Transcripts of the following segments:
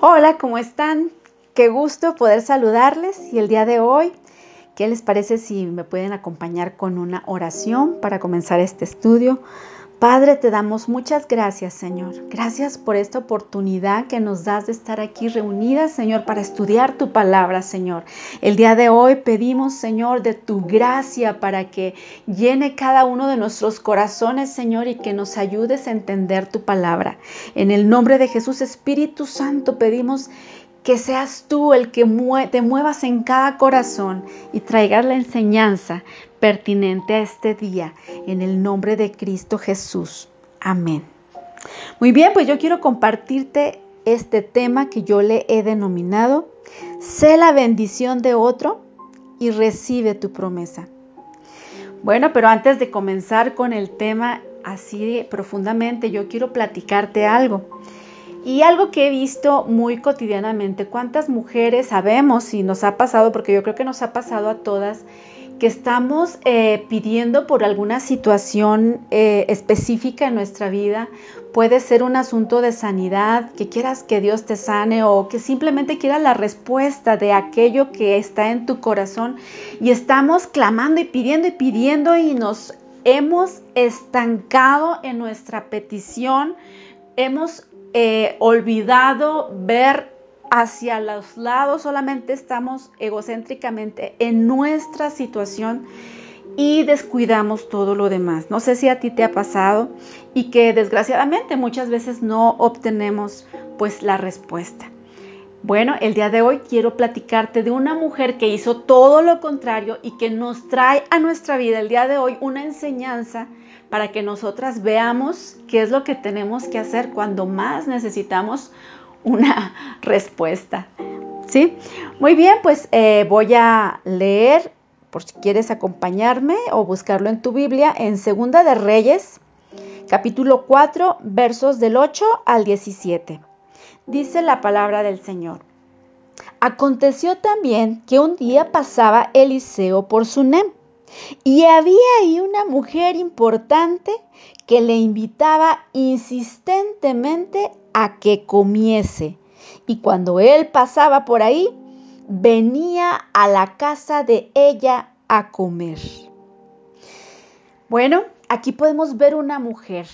Hola, ¿cómo están? Qué gusto poder saludarles y el día de hoy, ¿qué les parece si me pueden acompañar con una oración para comenzar este estudio? Padre, te damos muchas gracias, Señor. Gracias por esta oportunidad que nos das de estar aquí reunidas, Señor, para estudiar tu palabra, Señor. El día de hoy pedimos, Señor, de tu gracia para que llene cada uno de nuestros corazones, Señor, y que nos ayudes a entender tu palabra. En el nombre de Jesús, Espíritu Santo, pedimos que seas tú el que te muevas en cada corazón y traigas la enseñanza pertinente a este día, en el nombre de Cristo Jesús. Amén. Muy bien, pues yo quiero compartirte este tema que yo le he denominado, sé la bendición de otro y recibe tu promesa. Bueno, pero antes de comenzar con el tema así profundamente, yo quiero platicarte algo. Y algo que he visto muy cotidianamente, cuántas mujeres sabemos y nos ha pasado, porque yo creo que nos ha pasado a todas, que estamos eh, pidiendo por alguna situación eh, específica en nuestra vida. Puede ser un asunto de sanidad, que quieras que Dios te sane o que simplemente quieras la respuesta de aquello que está en tu corazón. Y estamos clamando y pidiendo y pidiendo y nos hemos estancado en nuestra petición. Hemos eh, olvidado ver hacia los lados, solamente estamos egocéntricamente en nuestra situación y descuidamos todo lo demás. No sé si a ti te ha pasado y que desgraciadamente muchas veces no obtenemos pues la respuesta. Bueno, el día de hoy quiero platicarte de una mujer que hizo todo lo contrario y que nos trae a nuestra vida el día de hoy una enseñanza para que nosotras veamos qué es lo que tenemos que hacer cuando más necesitamos una respuesta. ¿Sí? Muy bien, pues eh, voy a leer, por si quieres acompañarme o buscarlo en tu Biblia, en Segunda de Reyes, capítulo 4, versos del 8 al 17. Dice la palabra del Señor. Aconteció también que un día pasaba Eliseo por Sunem y había ahí una mujer importante que le invitaba insistentemente a que comiese. Y cuando él pasaba por ahí, venía a la casa de ella a comer. Bueno, aquí podemos ver una mujer.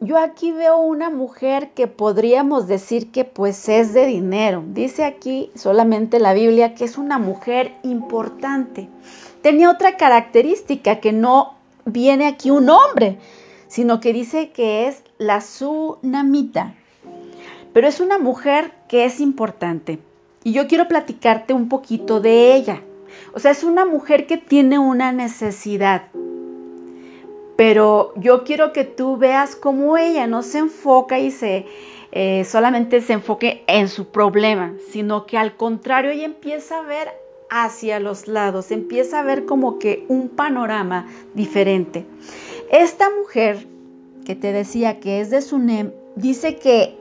Yo aquí veo una mujer que podríamos decir que pues es de dinero. Dice aquí solamente la Biblia que es una mujer importante tenía otra característica que no viene aquí un hombre, sino que dice que es la sunamita. Pero es una mujer que es importante. Y yo quiero platicarte un poquito de ella. O sea, es una mujer que tiene una necesidad. Pero yo quiero que tú veas cómo ella no se enfoca y se eh, solamente se enfoque en su problema, sino que al contrario ella empieza a ver hacia los lados, empieza a ver como que un panorama diferente. Esta mujer que te decía que es de Sunem, dice que,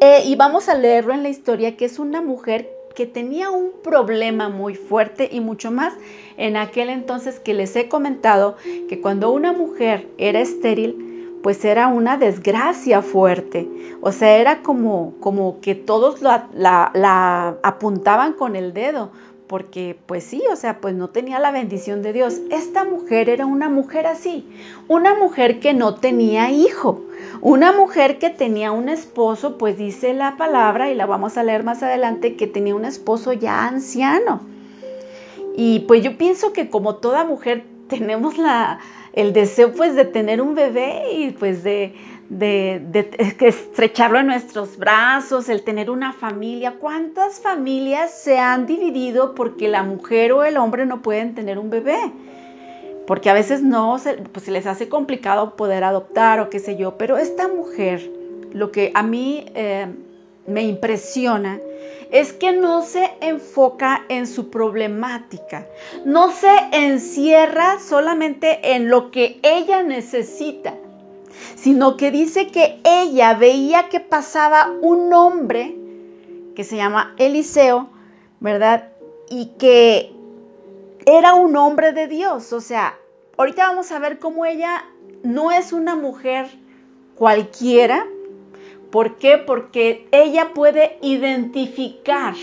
eh, y vamos a leerlo en la historia, que es una mujer que tenía un problema muy fuerte y mucho más en aquel entonces que les he comentado que cuando una mujer era estéril, pues era una desgracia fuerte. O sea, era como, como que todos la, la apuntaban con el dedo porque pues sí, o sea, pues no tenía la bendición de Dios. Esta mujer era una mujer así, una mujer que no tenía hijo, una mujer que tenía un esposo, pues dice la palabra, y la vamos a leer más adelante, que tenía un esposo ya anciano. Y pues yo pienso que como toda mujer tenemos la, el deseo pues de tener un bebé y pues de, de, estrecharlo en nuestros brazos, el tener una familia. ¿Cuántas familias se han dividido porque la mujer o el hombre no pueden tener un bebé? Porque a veces no, se, pues les hace complicado poder adoptar o qué sé yo, pero esta mujer, lo que a mí eh, me impresiona, es que no se enfoca en su problemática, no se encierra solamente en lo que ella necesita, sino que dice que ella veía que pasaba un hombre que se llama Eliseo, ¿verdad? Y que era un hombre de Dios. O sea, ahorita vamos a ver cómo ella no es una mujer cualquiera, ¿Por qué? Porque ella puede identificar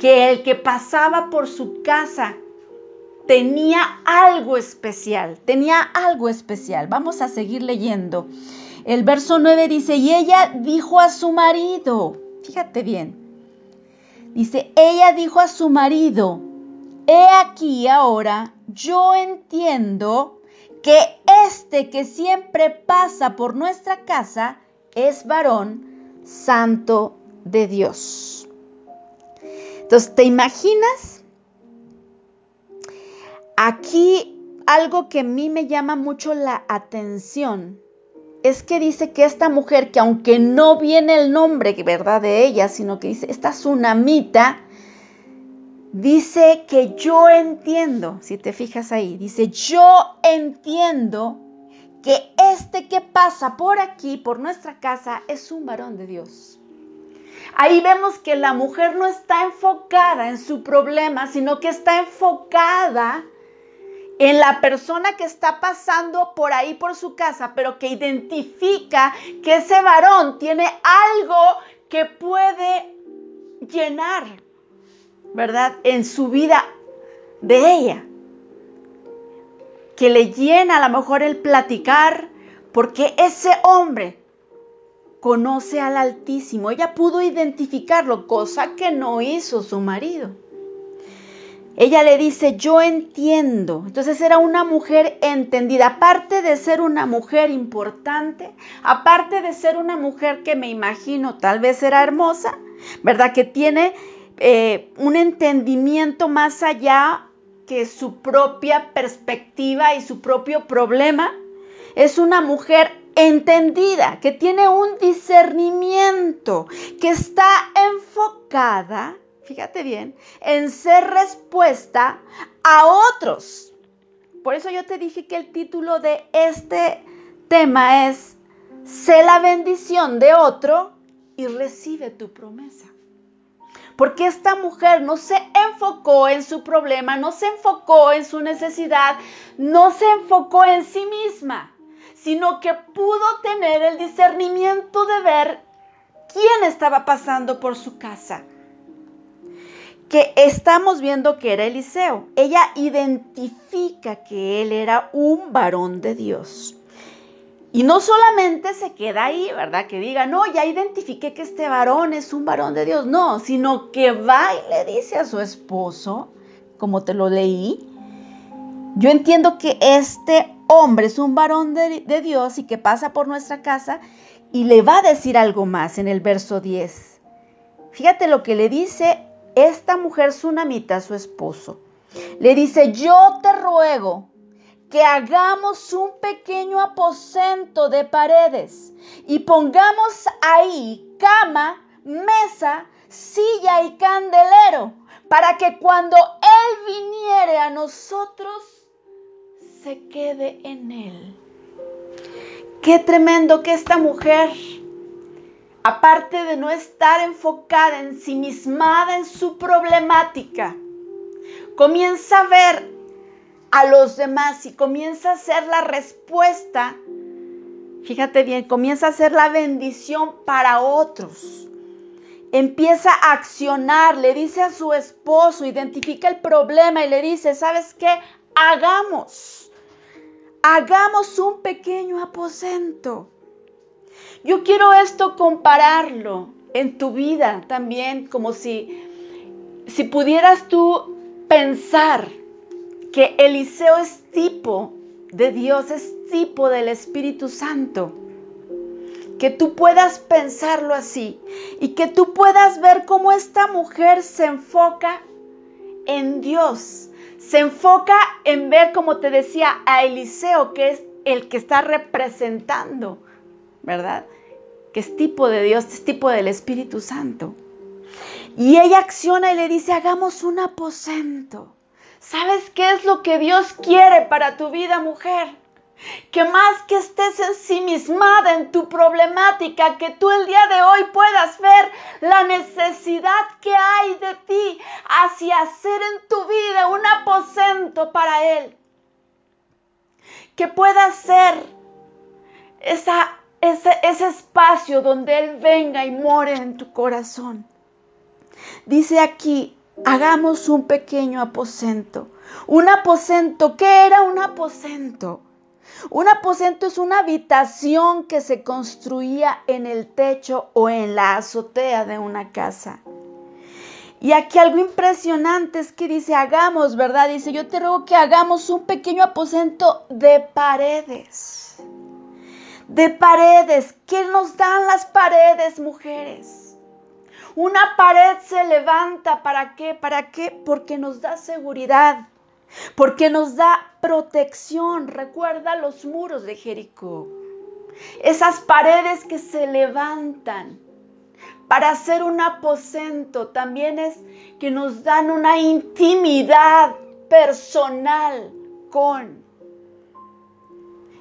que el que pasaba por su casa tenía algo especial, tenía algo especial. Vamos a seguir leyendo. El verso 9 dice, y ella dijo a su marido, fíjate bien, dice, ella dijo a su marido, he aquí ahora, yo entiendo que este que siempre pasa por nuestra casa es varón santo de Dios. Entonces, ¿te imaginas? Aquí algo que a mí me llama mucho la atención es que dice que esta mujer, que aunque no viene el nombre, ¿verdad? De ella, sino que dice, esta tsunamita, dice que yo entiendo, si te fijas ahí, dice, yo entiendo que este que pasa por aquí, por nuestra casa, es un varón de Dios. Ahí vemos que la mujer no está enfocada en su problema, sino que está enfocada en la persona que está pasando por ahí por su casa, pero que identifica que ese varón tiene algo que puede llenar, ¿verdad? En su vida de ella. Que le llena a lo mejor el platicar, porque ese hombre conoce al Altísimo. Ella pudo identificarlo, cosa que no hizo su marido. Ella le dice, yo entiendo. Entonces era una mujer entendida. Aparte de ser una mujer importante, aparte de ser una mujer que me imagino tal vez era hermosa, ¿verdad? Que tiene eh, un entendimiento más allá que su propia perspectiva y su propio problema. Es una mujer entendida, que tiene un discernimiento, que está enfocada fíjate bien, en ser respuesta a otros. Por eso yo te dije que el título de este tema es, sé la bendición de otro y recibe tu promesa. Porque esta mujer no se enfocó en su problema, no se enfocó en su necesidad, no se enfocó en sí misma, sino que pudo tener el discernimiento de ver quién estaba pasando por su casa que estamos viendo que era Eliseo. Ella identifica que él era un varón de Dios. Y no solamente se queda ahí, ¿verdad? Que diga, no, ya identifiqué que este varón es un varón de Dios. No, sino que va y le dice a su esposo, como te lo leí, yo entiendo que este hombre es un varón de, de Dios y que pasa por nuestra casa y le va a decir algo más en el verso 10. Fíjate lo que le dice esta mujer tsunamita, su esposo, le dice, yo te ruego que hagamos un pequeño aposento de paredes y pongamos ahí cama, mesa, silla y candelero, para que cuando Él viniere a nosotros, se quede en Él. Qué tremendo que esta mujer aparte de no estar enfocada, ensimismada en su problemática, comienza a ver a los demás y comienza a ser la respuesta, fíjate bien, comienza a ser la bendición para otros. Empieza a accionar, le dice a su esposo, identifica el problema y le dice, ¿sabes qué? Hagamos, hagamos un pequeño aposento yo quiero esto compararlo en tu vida también, como si, si pudieras tú pensar que Eliseo es tipo de Dios, es tipo del Espíritu Santo. Que tú puedas pensarlo así y que tú puedas ver cómo esta mujer se enfoca en Dios. Se enfoca en ver, como te decía, a Eliseo, que es el que está representando ¿verdad? Que es tipo de Dios, es tipo del Espíritu Santo. Y ella acciona y le dice, hagamos un aposento. ¿Sabes qué es lo que Dios quiere para tu vida, mujer? Que más que estés ensimismada en tu problemática, que tú el día de hoy puedas ver la necesidad que hay de ti hacia hacer en tu vida un aposento para Él. Que puedas ser esa ese, ese espacio donde Él venga y more en tu corazón. Dice aquí, hagamos un pequeño aposento. Un aposento, ¿qué era un aposento? Un aposento es una habitación que se construía en el techo o en la azotea de una casa. Y aquí algo impresionante es que dice, hagamos, ¿verdad? Dice, yo te ruego que hagamos un pequeño aposento de paredes. De paredes. ¿Qué nos dan las paredes, mujeres? Una pared se levanta, ¿para qué? ¿Para qué? Porque nos da seguridad, porque nos da protección. Recuerda los muros de Jericó. Esas paredes que se levantan para hacer un aposento también es que nos dan una intimidad personal con.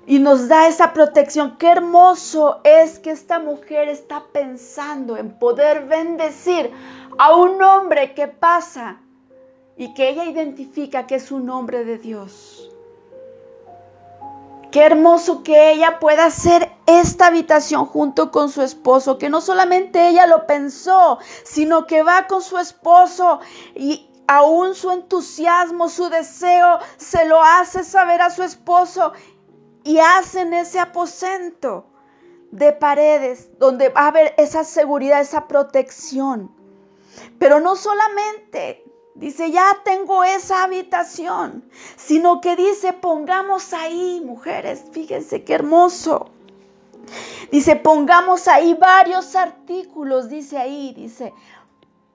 Y nos da esa protección. Qué hermoso es que esta mujer está pensando en poder bendecir a un hombre que pasa y que ella identifica que es un hombre de Dios. Qué hermoso que ella pueda hacer esta habitación junto con su esposo, que no solamente ella lo pensó, sino que va con su esposo y aún su entusiasmo, su deseo, se lo hace saber a su esposo y hacen ese aposento de paredes donde va a haber esa seguridad, esa protección. Pero no solamente Dice, ya tengo esa habitación, sino que dice, pongamos ahí, mujeres, fíjense qué hermoso. Dice, pongamos ahí varios artículos, dice ahí, dice,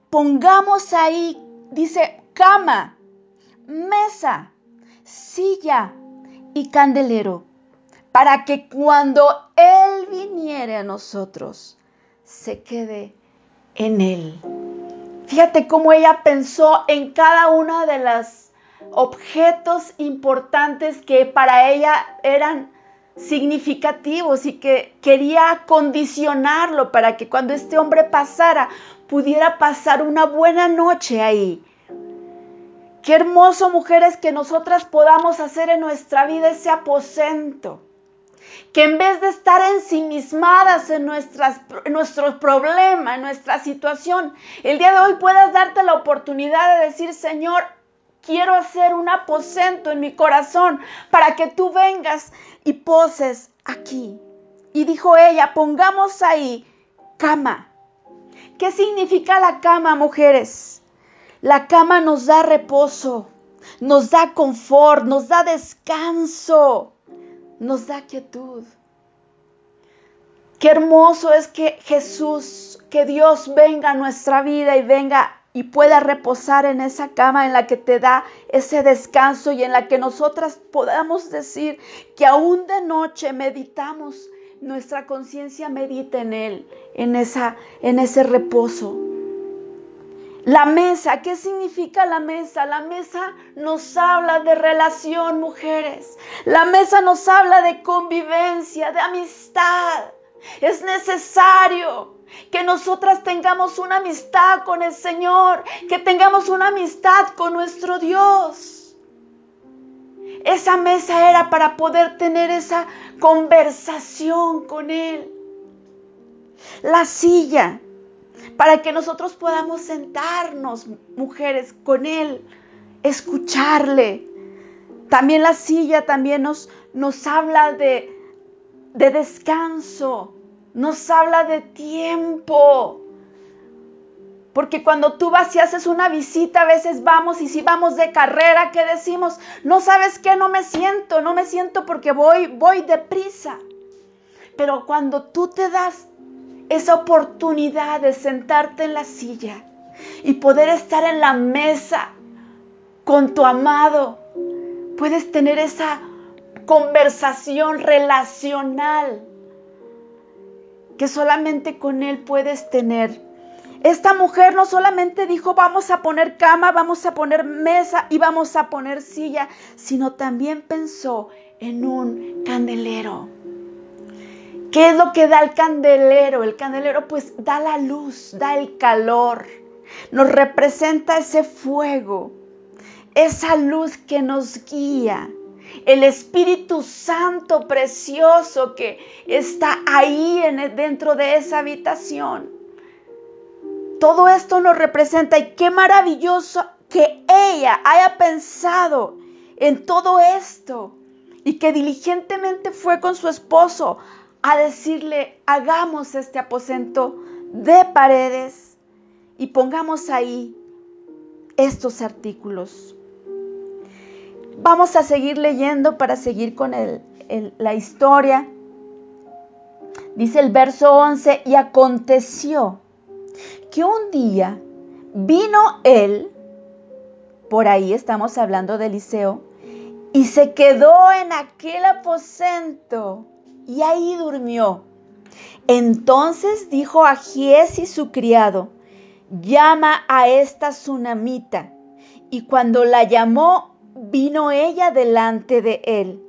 pongamos ahí, dice, cama, mesa, silla y candelero, para que cuando Él viniere a nosotros, se quede en Él. Fíjate cómo ella pensó en cada uno de los objetos importantes que para ella eran significativos y que quería condicionarlo para que cuando este hombre pasara pudiera pasar una buena noche ahí. Qué hermoso, mujeres, que nosotras podamos hacer en nuestra vida ese aposento que en vez de estar ensimismadas en, nuestros problemas, en nuestra situación, el día de hoy puedas darte la oportunidad de decir, Señor, quiero hacer un aposento en mi corazón para que tú vengas y poses aquí. Y dijo ella, pongamos ahí cama. ¿Qué significa la cama, mujeres? La cama nos da reposo, nos da confort, nos da descanso nos da quietud. Qué hermoso es que Jesús, que Dios venga a nuestra vida y venga y pueda reposar en esa cama en la que te da ese descanso y en la que nosotras podamos decir que aún de noche meditamos, nuestra conciencia medita en Él, en, esa, en ese reposo. La mesa, ¿qué significa la mesa? La mesa nos habla de relación, mujeres. La mesa nos habla de convivencia, de amistad. Es necesario que nosotras tengamos una amistad con el Señor, que tengamos una amistad con nuestro Dios. Esa mesa era para poder tener esa conversación con Él. La silla para que nosotros podamos sentarnos, mujeres, con Él, escucharle. También la silla también nos, nos habla de, de descanso, nos habla de tiempo. Porque cuando tú vas y haces una visita, a veces vamos y si vamos de carrera, ¿qué decimos? No sabes qué, no me siento, no me siento porque voy, voy deprisa. Pero cuando tú te das esa oportunidad de sentarte en la silla y poder estar en la mesa con tu amado. Puedes tener esa conversación relacional que solamente con él puedes tener. Esta mujer no solamente dijo vamos a poner cama, vamos a poner mesa y vamos a poner silla, sino también pensó en un candelero. ¿Qué es lo que da el candelero? El candelero pues da la luz, da el calor, nos representa ese fuego, esa luz que nos guía, el Espíritu Santo precioso que está ahí en, dentro de esa habitación. Todo esto nos representa y qué maravilloso que ella haya pensado en todo esto y que diligentemente fue con su esposo a decirle, hagamos este aposento de paredes y pongamos ahí estos artículos. Vamos a seguir leyendo para seguir con la historia. Dice el verso 11, y aconteció que un día vino él, por ahí estamos hablando de Eliseo, y se quedó en aquel aposento y ahí durmió. Entonces dijo a Giesi su criado, llama a esta tsunamita. Y cuando la llamó, vino ella delante de él.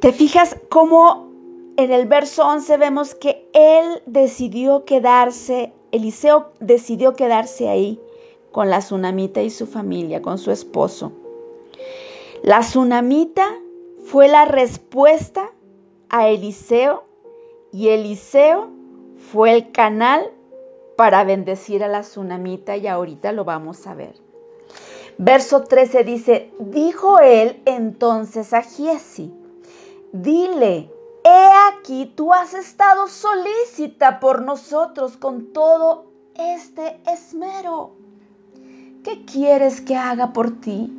¿Te fijas cómo en el verso 11 vemos que él decidió quedarse, Eliseo decidió quedarse ahí con la tsunamita y su familia, con su esposo? La tsunamita fue la respuesta a Eliseo y Eliseo fue el canal para bendecir a la tsunamita y ahorita lo vamos a ver. Verso 13 dice, dijo él entonces a Giesi, dile, he aquí tú has estado solícita por nosotros con todo este esmero. ¿Qué quieres que haga por ti?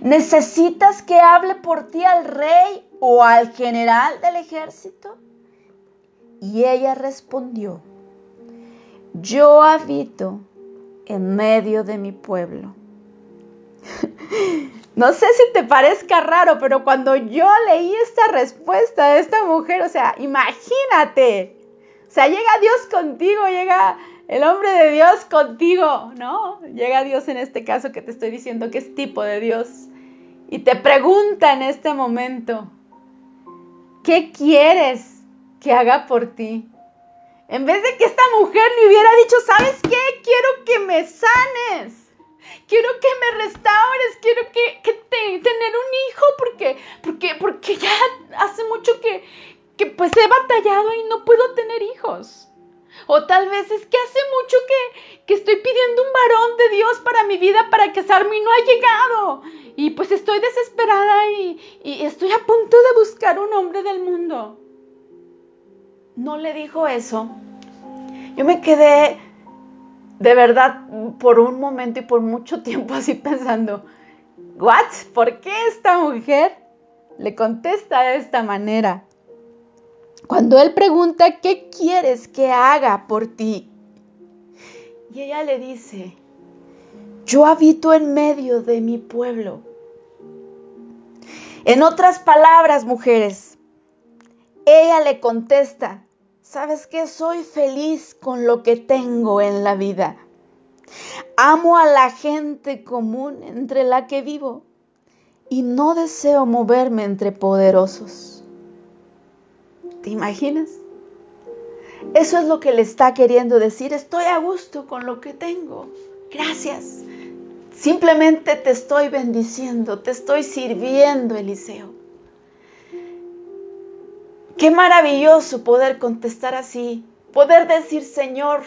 ¿Necesitas que hable por ti al rey o al general del ejército? Y ella respondió, yo habito en medio de mi pueblo. no sé si te parezca raro, pero cuando yo leí esta respuesta de esta mujer, o sea, imagínate, o sea, llega Dios contigo, llega el hombre de Dios contigo, ¿no? Llega Dios en este caso que te estoy diciendo que es tipo de Dios. Y te pregunta en este momento, ¿qué quieres? que haga por ti. En vez de que esta mujer le hubiera dicho, ¿sabes qué? Quiero que me sanes. Quiero que me restaures, quiero que, que tener un hijo porque, porque, porque ya hace mucho que, que pues he batallado y no puedo tener hijos. O tal vez es que hace mucho que, que, estoy pidiendo un varón de Dios para mi vida para casarme y no ha llegado. Y pues estoy desesperada y, y estoy a punto de buscar un hombre del mundo no le dijo eso, yo me quedé de verdad por un momento y por mucho tiempo así pensando, ¿what? ¿Por qué esta mujer le contesta de esta manera? Cuando él pregunta, ¿qué quieres que haga por ti? Y ella le dice, yo habito en medio de mi pueblo. En otras palabras, mujeres, ella le contesta, ¿Sabes qué? Soy feliz con lo que tengo en la vida. Amo a la gente común entre la que vivo y no deseo moverme entre poderosos. ¿Te imaginas? Eso es lo que le está queriendo decir. Estoy a gusto con lo que tengo. Gracias. Simplemente te estoy bendiciendo, te estoy sirviendo, Eliseo. Qué maravilloso poder contestar así, poder decir, Señor,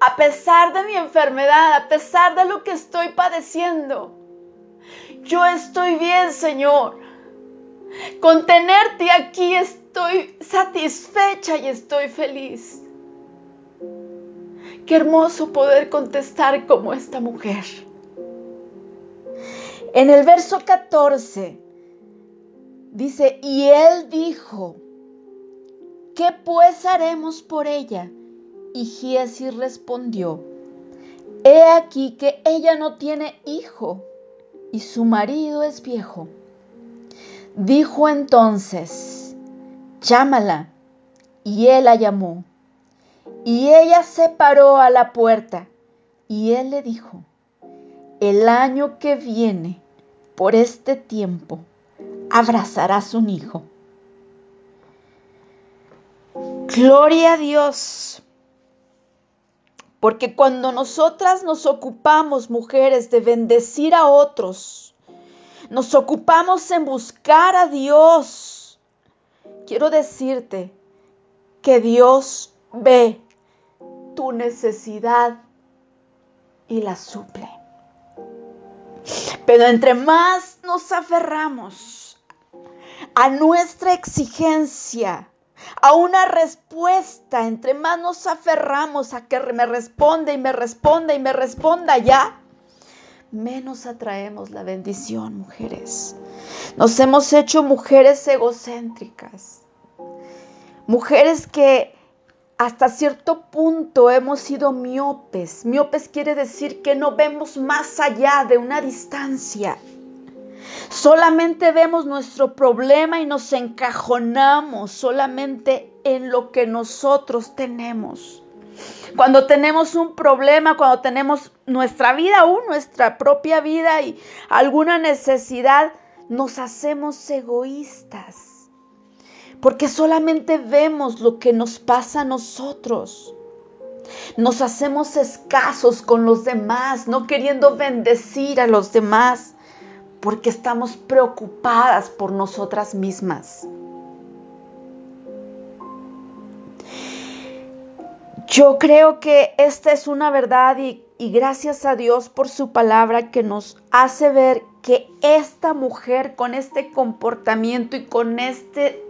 a pesar de mi enfermedad, a pesar de lo que estoy padeciendo, yo estoy bien, Señor. Con tenerte aquí estoy satisfecha y estoy feliz. Qué hermoso poder contestar como esta mujer. En el verso 14 Dice, y él dijo, ¿qué pues haremos por ella? Y Giesi respondió, he aquí que ella no tiene hijo y su marido es viejo. Dijo entonces, llámala. Y él la llamó. Y ella se paró a la puerta. Y él le dijo, el año que viene, por este tiempo, abrazarás un hijo. Gloria a Dios. Porque cuando nosotras nos ocupamos, mujeres, de bendecir a otros, nos ocupamos en buscar a Dios, quiero decirte que Dios ve tu necesidad y la suple. Pero entre más nos aferramos a nuestra exigencia, a una respuesta, entre más nos aferramos a que me responda y me responda y me responda ya, menos atraemos la bendición, mujeres. Nos hemos hecho mujeres egocéntricas, mujeres que hasta cierto punto hemos sido miopes. Miopes quiere decir que no vemos más allá de una distancia. Solamente vemos nuestro problema y nos encajonamos solamente en lo que nosotros tenemos. Cuando tenemos un problema, cuando tenemos nuestra vida aún, nuestra propia vida y alguna necesidad, nos hacemos egoístas porque solamente vemos lo que nos pasa a nosotros. Nos hacemos escasos con los demás, no queriendo bendecir a los demás, porque estamos preocupadas por nosotras mismas. Yo creo que esta es una verdad y, gracias a Dios por su palabra que nos hace ver que esta mujer con este comportamiento y con este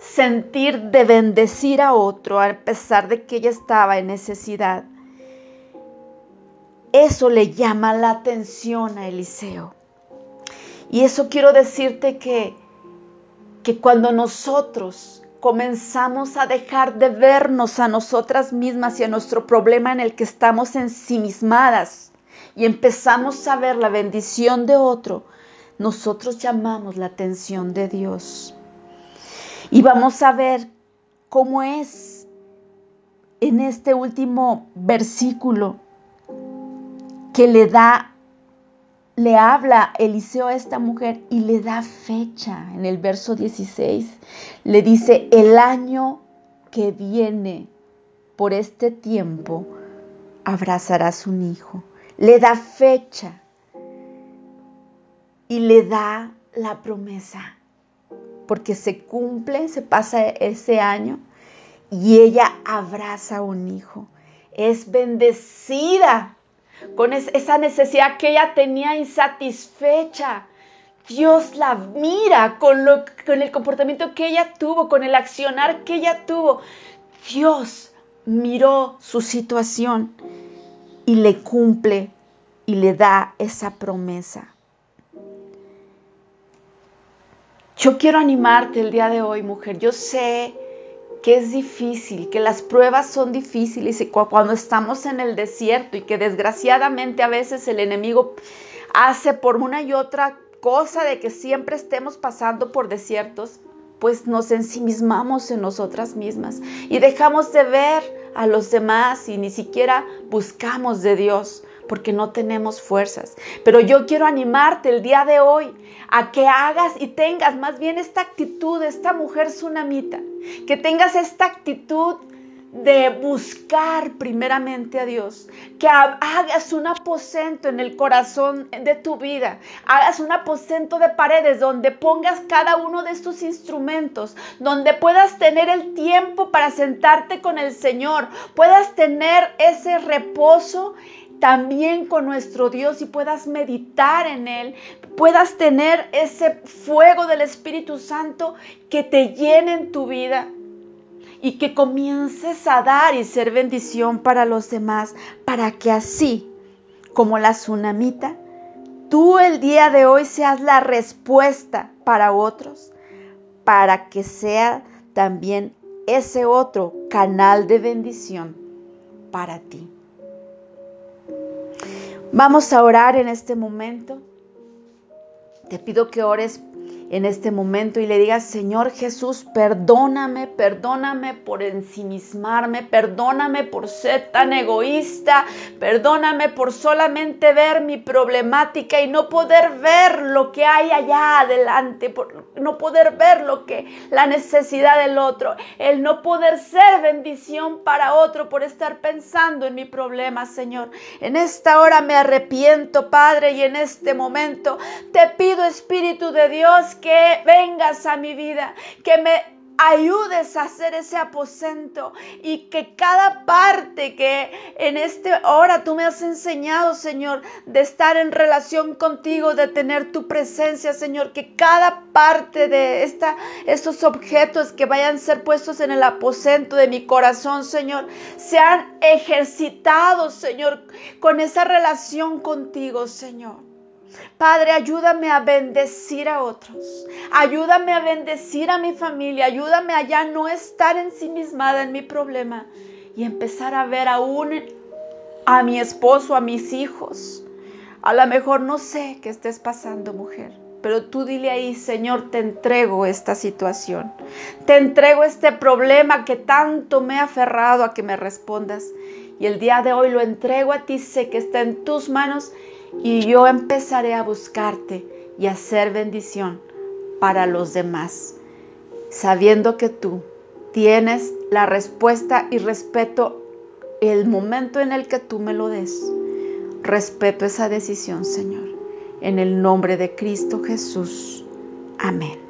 sentir de bendecir a otro a pesar de que ella estaba en necesidad. Eso le llama la atención a Eliseo. Y eso quiero decirte que, que cuando nosotros comenzamos a dejar de vernos a nosotras mismas y a nuestro problema en el que estamos ensimismadas y empezamos a ver la bendición de otro, nosotros llamamos la atención de Dios. Y vamos a ver cómo es en este último versículo que le da, le habla Eliseo a esta mujer y le da fecha. En el verso 16 le dice, el año que viene por este tiempo abrazarás un hijo. Le da fecha y le da la promesa porque se cumple, se pasa ese año y ella abraza un hijo. Es bendecida con esa necesidad que ella tenía insatisfecha. Dios la mira con, lo, con el comportamiento que ella tuvo, con el accionar que ella tuvo. Dios miró su situación y le cumple y le da esa promesa. Yo quiero animarte el día de hoy, mujer. Yo sé que es difícil, que las pruebas son difíciles y cuando estamos en el desierto y que desgraciadamente a veces el enemigo hace por una y otra cosa de que siempre estemos pasando por desiertos, pues nos ensimismamos en nosotras mismas y dejamos de ver a los demás y ni siquiera buscamos de Dios porque no tenemos fuerzas. Pero yo quiero animarte el día de hoy a que hagas y tengas más bien esta actitud, esta mujer tsunamita, que tengas esta actitud de buscar primeramente a Dios, que hagas un aposento en el corazón de tu vida, hagas un aposento de paredes donde pongas cada uno de estos instrumentos, donde puedas tener el tiempo para sentarte con el Señor, puedas tener ese reposo también con nuestro Dios y puedas meditar en Él, puedas tener ese fuego del Espíritu Santo que te llene en tu vida y que comiences a dar y ser bendición para los demás, para que así como la tsunamita, tú el día de hoy seas la respuesta para otros, para que sea también ese otro canal de bendición para ti. Vamos a orar en este momento. Te pido que ores en este momento y le digas, Señor Jesús, perdóname, perdóname por ensimismarme, perdóname por ser tan egoísta, perdóname por solamente ver mi problemática y no poder ver lo que hay allá adelante, por no poder ver lo que la necesidad del otro, el no poder ser bendición para otro por estar pensando en mi problema, Señor. En esta hora me arrepiento, Padre, y en este momento te pido, Espíritu de Dios, que vengas a mi vida, que me ayudes a hacer ese aposento y que cada parte que en esta hora tú me has enseñado, Señor, de estar en relación contigo, de tener tu presencia, Señor, que cada parte de esta, estos objetos que vayan a ser puestos en el aposento de mi corazón, Señor, sean ejercitados, Señor, con esa relación contigo, Señor. Padre, ayúdame a bendecir a otros. Ayúdame a bendecir a mi familia. Ayúdame a ya no estar ensimismada en mi problema y empezar a ver aún a mi esposo, a mis hijos. A lo mejor no sé qué estés pasando, mujer. Pero tú dile ahí, Señor, te entrego esta situación. Te entrego este problema que tanto me ha aferrado a que me respondas. Y el día de hoy lo entrego a ti, sé que está en tus manos y yo empezaré a buscarte y a hacer bendición para los demás, sabiendo que tú tienes la respuesta y respeto el momento en el que tú me lo des. Respeto esa decisión, Señor. En el nombre de Cristo Jesús. Amén.